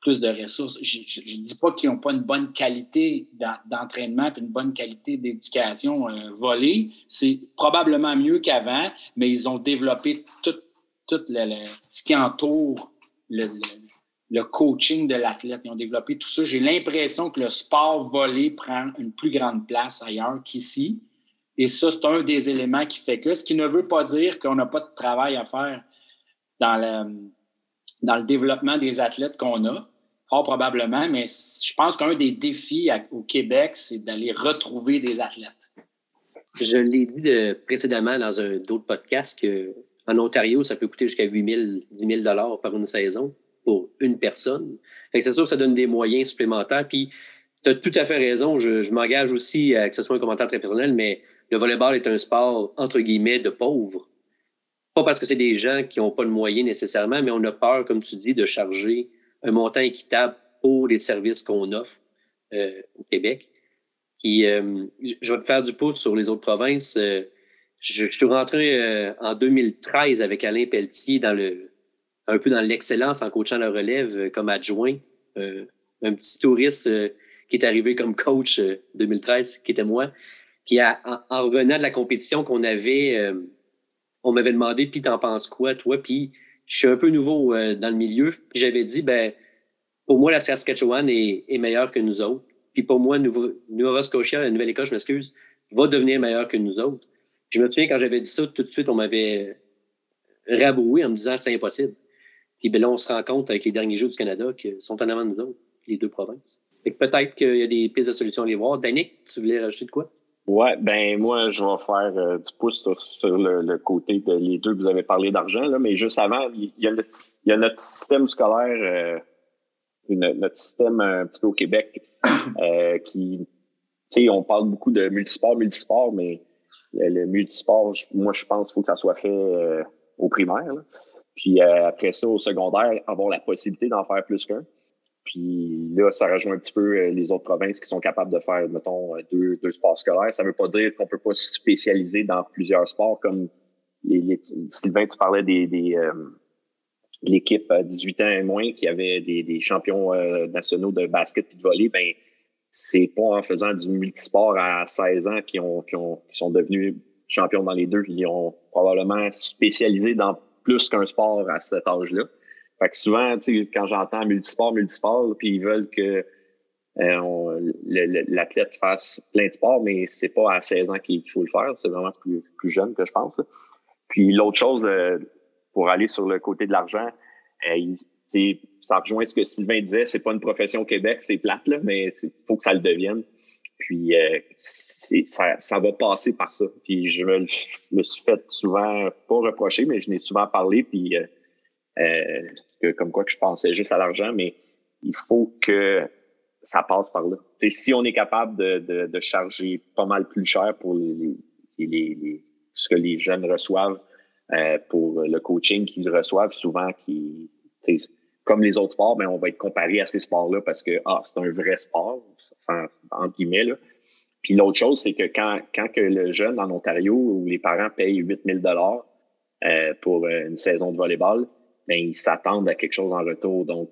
plus de ressources. Je ne dis pas qu'ils n'ont pas une bonne qualité d'entraînement et une bonne qualité d'éducation euh, volée. C'est probablement mieux qu'avant, mais ils ont développé tout, tout le, ce qui entoure le, le coaching de l'athlète. Ils ont développé tout ça. J'ai l'impression que le sport volé prend une plus grande place ailleurs qu'ici. Et ça, c'est un des éléments qui fait que, ce qui ne veut pas dire qu'on n'a pas de travail à faire dans le, dans le développement des athlètes qu'on a, fort probablement, mais je pense qu'un des défis au Québec, c'est d'aller retrouver des athlètes. Je l'ai dit précédemment dans un autre podcast qu'en Ontario, ça peut coûter jusqu'à 8 000, 10 000 par une saison pour une personne. c'est sûr que ça donne des moyens supplémentaires. Puis, tu as tout à fait raison. Je, m'engage aussi à que ce soit un commentaire très personnel, mais le volleyball est un sport, entre guillemets, de pauvres. Pas parce que c'est des gens qui n'ont pas le moyen nécessairement, mais on a peur, comme tu dis, de charger un montant équitable pour les services qu'on offre euh, au Québec. Euh, je vais te faire du pouce sur les autres provinces. Euh, je, suis rentré en 2013 avec Alain Pelletier dans le, un peu dans l'excellence en coachant la relève comme adjoint. un petit touriste qui est arrivé comme coach 2013, qui était moi. Puis en, en, revenant de la compétition qu'on avait, on m'avait demandé, puis t'en penses quoi, toi? Puis je suis un peu nouveau euh, dans le milieu. J'avais dit, ben, pour moi, la Saskatchewan est, meilleure que nous autres. Puis pour moi, Nova Scotia, la Nouvelle-Écosse, je m'excuse, va devenir meilleure que nous autres. je me souviens, quand j'avais dit ça, tout de suite, on m'avait rabroué en me disant, c'est impossible. Puis ben là, on se rend compte avec les derniers Jeux du Canada qu'ils sont en avant de nous autres, les deux provinces. peut-être qu'il y a des pistes de solutions à les voir. Danick, tu voulais rajouter de quoi? Ouais, ben moi, je vais faire euh, du pouce sur, le, côté de les deux. Vous avez parlé d'argent, là, mais juste avant, il y a, notre système scolaire, euh, notre, système un petit peu au Québec, euh, qui, tu sais, on parle beaucoup de multisport, multisport, mais le, multisport, moi, je pense qu'il faut que ça soit fait au primaire. Puis après ça, au secondaire, avoir la possibilité d'en faire plus qu'un. Puis là, ça rejoint un petit peu euh, les autres provinces qui sont capables de faire, mettons, euh, deux, deux sports scolaires. Ça ne veut pas dire qu'on peut pas se spécialiser dans plusieurs sports, comme les, Sylvain, tu parlais des, des euh, l'équipe à 18 ans et moins qui avait des, des champions nationaux de basket et de volley. Ben, c'est pas en faisant du multisport à 16 ans qui ont, qui ont, qui sont devenus champions dans les deux. Ils ont probablement spécialisé dans plus qu'un sport à cet âge-là. Fait que souvent, quand j'entends multisport, multisport, puis ils veulent que euh, l'athlète fasse plein de sports, mais c'est pas à 16 ans qu'il faut le faire. C'est vraiment plus, plus jeune que je pense. Puis l'autre chose, euh, pour aller sur le côté de l'argent, euh, ça rejoint ce que Sylvain disait, c'est pas une profession au Québec, c'est plate, là, mais il faut que ça le devienne. Puis euh, ça, ça va passer par ça. Puis je me, me suis fait souvent, pas reprocher, mais je n'ai souvent parlé, puis euh, que, comme quoi que je pensais juste à l'argent, mais il faut que ça passe par là. si on est capable de, de, charger pas mal plus cher pour les, les, ce que les jeunes reçoivent euh, pour le coaching qu'ils reçoivent, souvent, qui, comme les autres sports, ben, on va être comparé à ces sports-là parce que ah, c'est un vrai sport, sans, entre guillemets. Là. Puis l'autre chose, c'est que quand, quand que le jeune en Ontario, où les parents payent 8000 dollars euh, pour une saison de volleyball, ben, ils s'attendent à quelque chose en retour. Donc,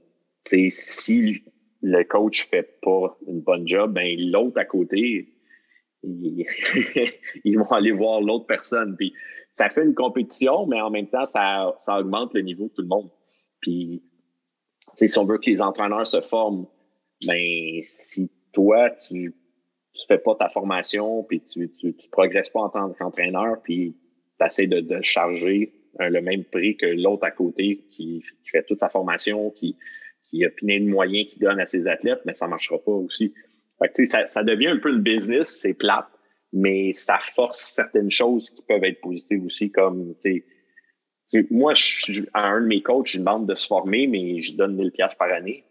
si le coach fait pas une bonne job, ben l'autre à côté, ils, vont aller voir l'autre personne. Puis ça fait une compétition, mais en même temps, ça, ça augmente le niveau de tout le monde. Puis si on veut que les entraîneurs se forment, ben si toi, tu ne fais pas ta formation, puis tu, tu, progresses pas en tant qu'entraîneur, puis tu essaies de, charger le même prix que l'autre à côté qui, fait toute sa formation, qui, qui a plein de moyens qu'il donne à ses athlètes, mais ça ne marchera pas aussi. ça, ça devient un peu le business, c'est plate, mais ça force certaines choses qui peuvent être positives aussi, comme moi, je, à un de mes coachs, je demande de se former, mais je donne 1000 pièces par année.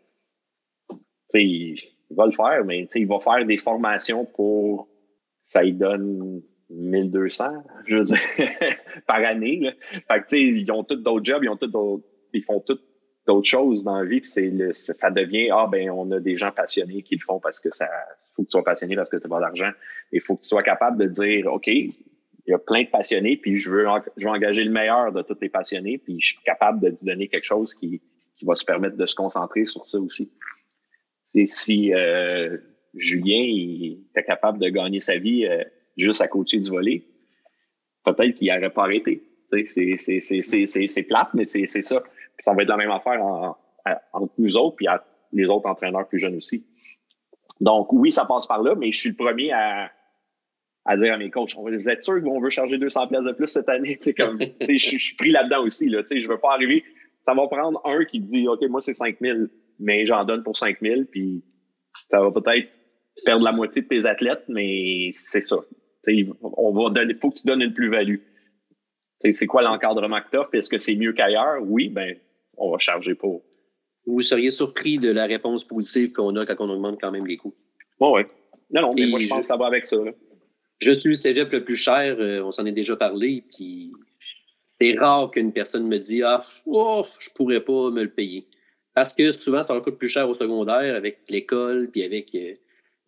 il, va le faire, mais il va faire des formations pour ça lui donne 1200, je veux dire, par année. Fait que, ils ont tous d'autres jobs, ils ont tous ils font toutes d'autres choses dans la vie, puis c'est le, ça devient ah ben on a des gens passionnés qui le font parce que ça faut que tu sois passionné parce que tu as pas d'argent. Il faut que tu sois capable de dire OK, il y a plein de passionnés, puis je veux, je veux engager le meilleur de tous les passionnés, puis je suis capable de te donner quelque chose qui, qui va se permettre de se concentrer sur ça aussi. C'est si euh, Julien il était capable de gagner sa vie euh, juste à côté du volet, peut-être qu'il n'aurait pas arrêté. C'est plate, mais c'est ça. ça va être la même affaire entre nous autres et les autres entraîneurs plus jeunes aussi. Donc, oui, ça passe par là, mais je suis le premier à, à dire à mes coachs, vous êtes sûr qu'on veut charger 200 pièces de plus cette année? comme, je suis pris là-dedans aussi. Là, je ne veux pas arriver. Ça va prendre un qui dit, OK, moi, c'est 5 000, mais j'en donne pour 5 000, puis ça va peut-être perdre la moitié de tes athlètes, mais c'est ça. On va donner, faut que tu donnes une plus-value. C'est quoi l'encadrement que tu offres? Est-ce que c'est mieux qu'ailleurs? Oui, ben, on va charger pour. Vous seriez surpris de la réponse positive qu'on a quand on augmente quand même les coûts. Oui, oui. Non, non, mais moi, je pense que ça va avec ça. Je suis le cégep le plus cher, euh, on s'en est déjà parlé, puis c'est rare qu'une personne me dise Ah, oh, je pourrais pas me le payer. Parce que souvent, ça coûte plus cher au secondaire avec l'école, puis avec euh,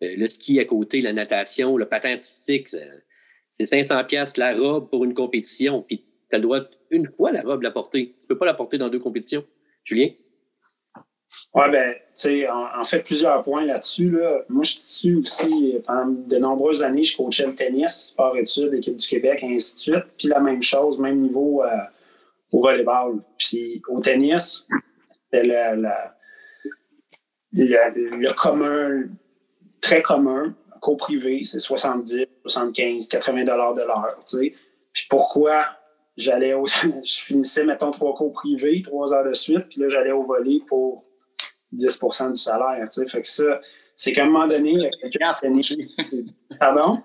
le ski à côté, la natation, le patin artistique, c'est 500 pièces la robe pour une compétition, puis tu as le droit une fois la robe la porter. Tu peux pas la porter dans deux compétitions. Julien? Oui, ben, tu sais, en, fait, plusieurs points là-dessus. Là. Moi, je suis aussi, pendant de nombreuses années, je coachais le tennis, sport-études, équipe du Québec, ainsi de suite. Puis la même chose, même niveau euh, au volleyball. Puis au tennis, c'était le, le commun très commun, co-privé, c'est 70, 75, 80 dollars de l'heure. Puis pourquoi j'allais au, je finissais, mettons, trois cours privés, trois heures de suite, puis là, j'allais au volet pour 10% du salaire. Fait que ça, c'est qu'à un moment donné, il y a quelqu'un qui Pardon?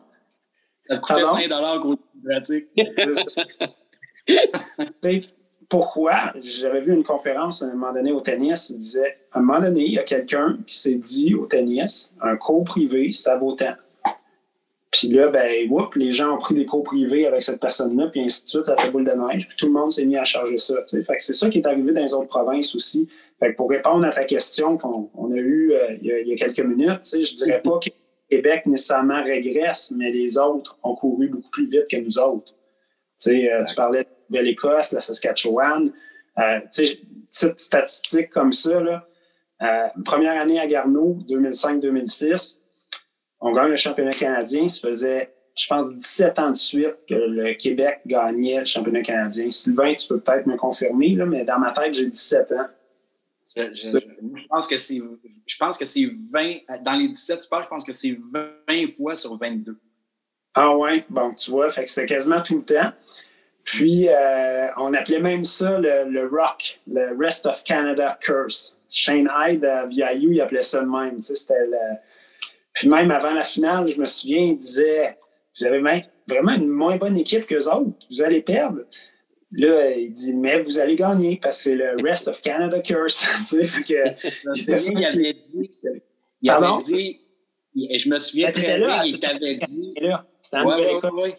Ça coûtait 5 dollars pratique. pourquoi? J'avais vu une conférence à un moment donné au tennis, il disait, à un moment donné, il y a quelqu'un qui s'est dit au tennis, un cours privé, ça vaut tant. Puis là, ben, whoop, les gens ont pris des cours privés avec cette personne-là, puis ainsi de suite, ça fait boule de neige, puis tout le monde s'est mis à charger ça. Fait que c'est ça qui est arrivé dans les autres provinces aussi. Fait que pour répondre à ta question qu'on a eue euh, il, y a, quelques minutes, je dirais pas que Québec nécessairement régresse, mais les autres ont couru beaucoup plus vite que nous autres. Euh, tu parlais de l'Écosse, la Saskatchewan. Euh, petite statistique comme ça, là, euh, première année à Garneau, 2005-2006, on gagne le championnat canadien. Ça faisait, je pense, 17 ans de suite que le Québec gagnait le championnat canadien. Sylvain, tu peux peut-être me confirmer, là, mais dans ma tête, j'ai 17 ans. Je, pense que c'est je pense que c'est 20 dans les 17 tu parles, je pense que c'est 20 fois sur 22. Ah ouais, bon, tu vois, fait que c'était quasiment tout le temps. Puis, euh, on appelait même ça le, le, ROC, le Rest of Canada Curse. Shane Hyde à VIU, il appelait ça le même. C'était le... Puis même avant la finale, je me souviens, il disait Vous avez vraiment une moins bonne équipe qu'eux autres, vous allez perdre. Là, il dit Mais vous allez gagner parce que c'est le Rest of Canada Curse. fait que, il avait dit. Il avait dit et je me souviens très bien, il t'avait dit. C'était ouais,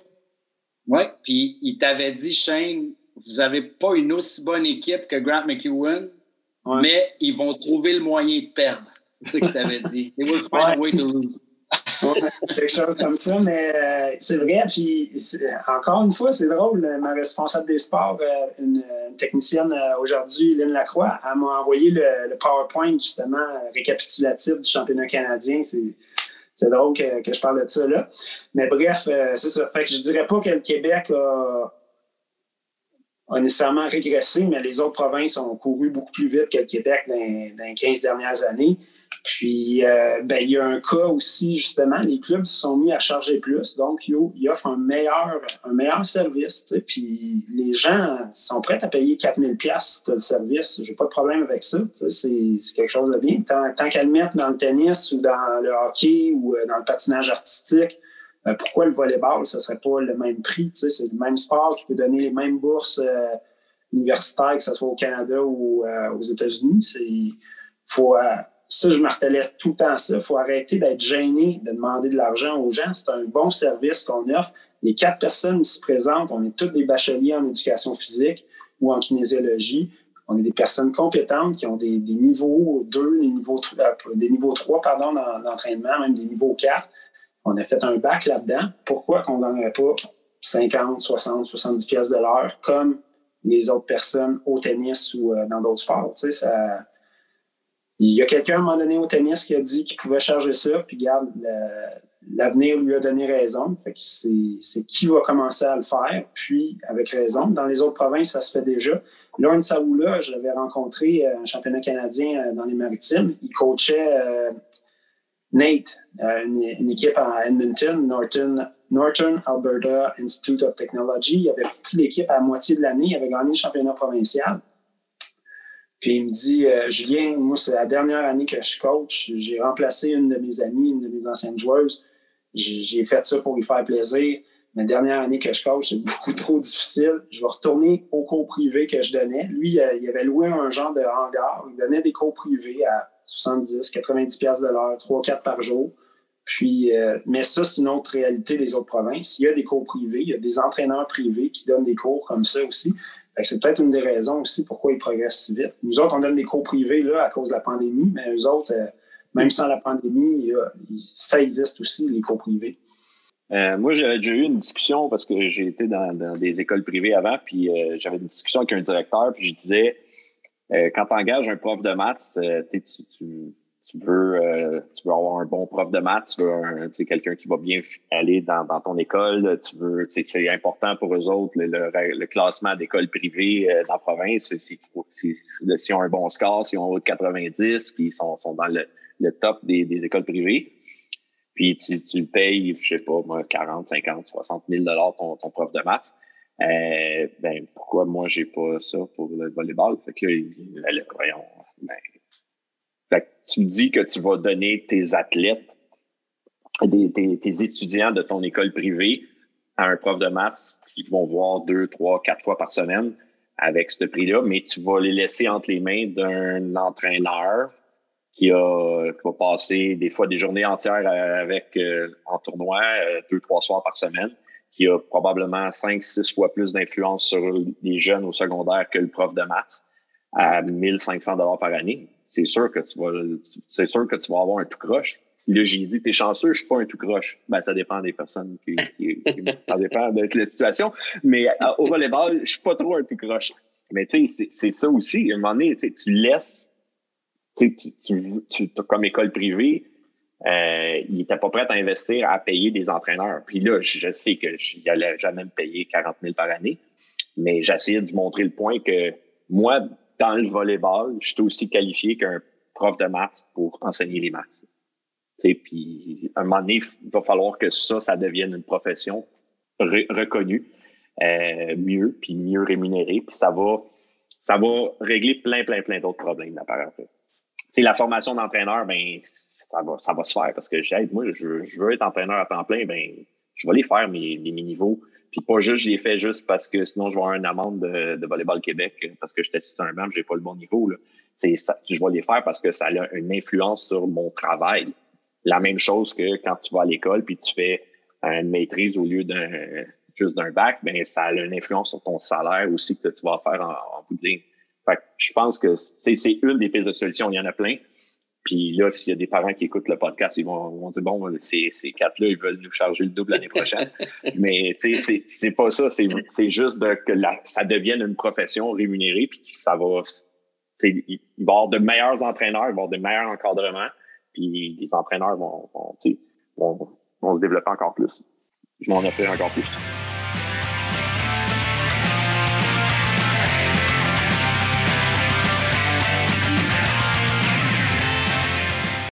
oui, puis il t'avait dit, Shane, vous n'avez pas une aussi bonne équipe que Grant McEwen, mais ils vont trouver le moyen de perdre. C'est ce qu'il t'avait dit. They will find a way to lose. quelque chose comme ça, mais euh, c'est vrai. Puis encore une fois, c'est drôle. Ma responsable des sports, euh, une, technicienne euh, aujourd'hui, Lynn Lacroix, elle m'a envoyé le, le, PowerPoint justement récapitulatif du championnat canadien. C'est c'est drôle que, que, je parle de ça là. Mais bref, euh, c'est ça. Fait que je dirais pas que le Québec a, a, nécessairement régressé, mais les autres provinces ont couru beaucoup plus vite que le Québec dans, dans les 15 dernières années. Puis, euh, ben, il y a un cas aussi, justement, les clubs se sont mis à charger plus, donc ils offrent un meilleur, un meilleur service. Puis, les gens sont prêts à payer 4000 pièces le service. J'ai pas de problème avec ça. C'est quelque chose de bien. Tant, tant qu'à le dans le tennis ou dans le hockey ou euh, dans le patinage artistique, euh, pourquoi le volleyball, ce serait pas le même prix? C'est le même sport qui peut donner les mêmes bourses universitaires, que ce soit au Canada ou aux États-Unis. Il faut je martelais tout le temps ça. Il faut arrêter d'être gêné de demander de l'argent aux gens. C'est un bon service qu'on offre. Les quatre personnes ici présentes, on est tous des bacheliers en éducation physique ou en kinésiologie. On est des personnes compétentes qui ont des, niveaux 2, des niveaux, euh, des niveaux 3 pardon, d'entraînement, même des niveaux 4. On a fait un bac là-dedans. Pourquoi qu'on ne donnerait pas 50, 60, 70 pièces de l'heure comme les autres personnes au tennis ou euh, dans d'autres sports? Ça, il y a quelqu'un à un moment donné au tennis qui a dit qu'il pouvait charger ça, puis regarde, l'avenir lui a donné raison. Fait que c'est qui va commencer à le faire, puis avec raison. Dans les autres provinces, ça se fait déjà. Lorne Saoula, je l'avais rencontré, euh, un championnat canadien euh, dans les maritimes. Il coachait euh, Nate, une, équipe à Edmonton, Norton, Northern Alberta Institute of Technology. Il avait pris l'équipe à moitié de l'année, il avait gagné le championnat provincial. Puis il me dit euh, Julien, moi, c'est la dernière année que je coach. J'ai remplacé une de mes amies, une de mes anciennes joueuses. J'ai fait ça pour lui faire plaisir. Ma dernière année que je coach, c'est beaucoup trop difficile. Je vais retourner au cours privé que je donnais. Lui, il avait loué un genre de hangar. Il donnait des cours privés à 70, 90 pièces de l'heure, 3-4 par jour. Puis, euh, mais ça, c'est une autre réalité des autres provinces. Il y a des cours privés, il y a des entraîneurs privés qui donnent des cours comme ça aussi. C'est peut-être une des raisons aussi pourquoi ils progressent si vite. Nous autres, on donne des cours privés là, à cause de la pandémie, mais eux autres, euh, même sans la pandémie, ça existe aussi, les cours privés. Euh, moi, j'avais déjà eu une discussion parce que j'ai été dans, des écoles privées avant, puis euh, j'avais une discussion avec un directeur, puis je disais, quand tu engages un prof de maths, tu, tu, tu veux, euh, tu veux avoir un bon prof de maths, tu veux tu quelqu'un qui va bien aller dans, dans ton école, tu veux, c'est important pour eux autres, le, le, classement d'écoles privées euh, dans la province, s'ils si, ont un bon score, s'ils ont de 90, puis ils sont, sont dans le, le top des, des, écoles privées, puis tu, tu payes, je sais pas, moi, 40, 50, 60 000 dollars ton, ton prof de maths. Euh, ben pourquoi moi j'ai pas ça pour le volleyball? Fait que là, voyons, ben, tu me dis que tu vas donner tes athlètes, tes, étudiants de ton école privée à un prof de maths qui vont voir deux, trois, quatre fois par semaine avec ce prix-là, mais tu vas les laisser entre les mains d'un entraîneur qui, va passer des fois des journées entières avec euh, en tournoi, euh, deux, trois soirs par semaine, qui a probablement cinq, six fois plus d'influence sur les jeunes au secondaire que le prof de maths à 1500 dollars par année c'est sûr que tu vas, c'est sûr que tu vas avoir un tout croche. Là, j'ai dit, t'es chanceux, je suis pas un tout croche. Ben, ça dépend des personnes qui, ça dépend de la situation. Mais euh, au volleyball, je suis pas trop un tout croche. Mais tu sais, c'est ça aussi. À un moment donné, tu laisses, tu, tu, comme école privée, euh, il était pas prêt à investir à payer des entraîneurs. Puis là, je sais que n'allais jamais me payer 40 000 par année, mais j'essayais de montrer le point que moi, dans le volleyball, je suis aussi qualifié qu'un prof de maths pour enseigner les maths. Puis, à un moment donné, il va falloir que ça, ça devienne une profession reconnue, euh, mieux, puis mieux rémunérée, puis ça va, ça va régler plein, plein, plein d'autres problèmes C'est la formation d'entraîneur, ben ça va, ça va se faire parce que j'aide, moi, je, je, veux être entraîneur à temps plein, ben je vais les faire mes, mes niveaux puis pas juste, je l'ai fait juste parce que sinon je vais avoir une amende de, de Volleyball Québec parce que j'étais sur un banc, j'ai pas le bon niveau. Là. C'est ça, je vais les faire parce que ça a une influence sur mon travail. La même chose que quand tu vas à l'école puis tu fais une maîtrise au lieu d'un juste d'un bac, ben ça a une influence sur ton salaire aussi que tu vas faire en, en bout. Fait que je pense que c'est une des pistes de solution. Il y en a plein. Puis là, s'il y a des parents qui écoutent le podcast, ils vont, dire bon, ces, ces quatre-là, ils veulent nous charger le double l'année prochaine. Mais tu sais, c'est pas ça. C'est juste de, que ça devienne une profession rémunérée, puis ça va. Il va y avoir de meilleurs entraîneurs, il va y avoir de meilleurs encadrements, puis les entraîneurs vont, vont, vont, vont se développer encore plus. Je m'en fait encore plus.